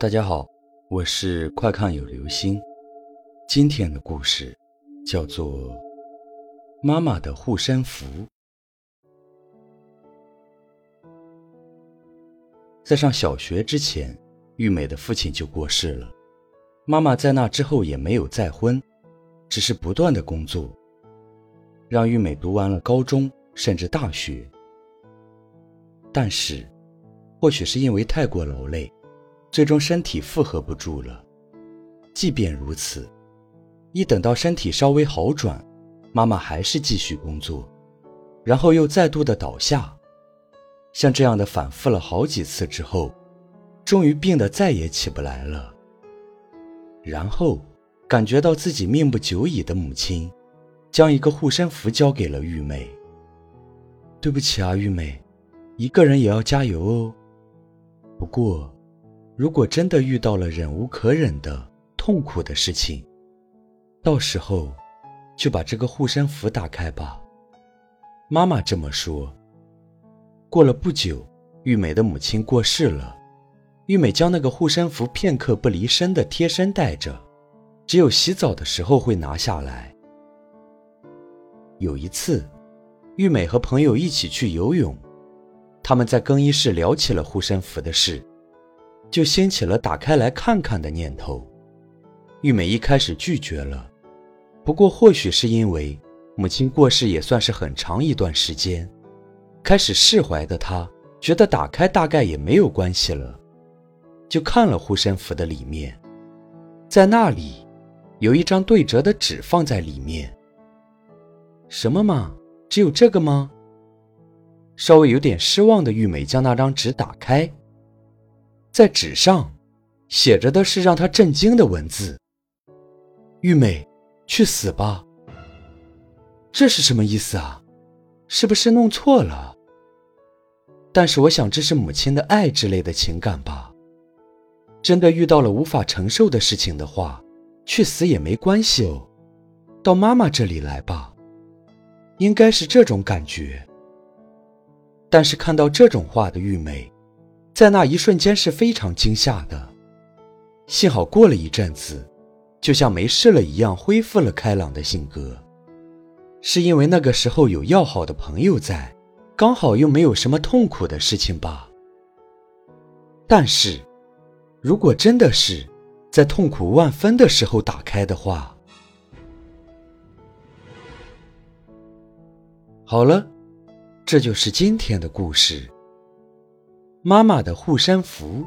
大家好，我是快看有流星。今天的故事叫做《妈妈的护身符》。在上小学之前，玉美的父亲就过世了。妈妈在那之后也没有再婚，只是不断的工作，让玉美读完了高中，甚至大学。但是，或许是因为太过劳累。最终身体负荷不住了。即便如此，一等到身体稍微好转，妈妈还是继续工作，然后又再度的倒下。像这样的反复了好几次之后，终于病得再也起不来了。然后感觉到自己命不久矣的母亲，将一个护身符交给了玉美。对不起啊，玉美，一个人也要加油哦。不过。如果真的遇到了忍无可忍的痛苦的事情，到时候就把这个护身符打开吧。妈妈这么说。过了不久，玉美的母亲过世了，玉美将那个护身符片刻不离身的贴身带着，只有洗澡的时候会拿下来。有一次，玉美和朋友一起去游泳，他们在更衣室聊起了护身符的事。就掀起了打开来看看的念头。玉美一开始拒绝了，不过或许是因为母亲过世也算是很长一段时间，开始释怀的她觉得打开大概也没有关系了，就看了护身符的里面，在那里有一张对折的纸放在里面。什么嘛，只有这个吗？稍微有点失望的玉美将那张纸打开。在纸上写着的是让他震惊的文字：“玉美，去死吧！”这是什么意思啊？是不是弄错了？但是我想这是母亲的爱之类的情感吧。真的遇到了无法承受的事情的话，去死也没关系哦。到妈妈这里来吧，应该是这种感觉。但是看到这种话的玉美。在那一瞬间是非常惊吓的，幸好过了一阵子，就像没事了一样，恢复了开朗的性格。是因为那个时候有要好的朋友在，刚好又没有什么痛苦的事情吧。但是，如果真的是在痛苦万分的时候打开的话，好了，这就是今天的故事。妈妈的护身符。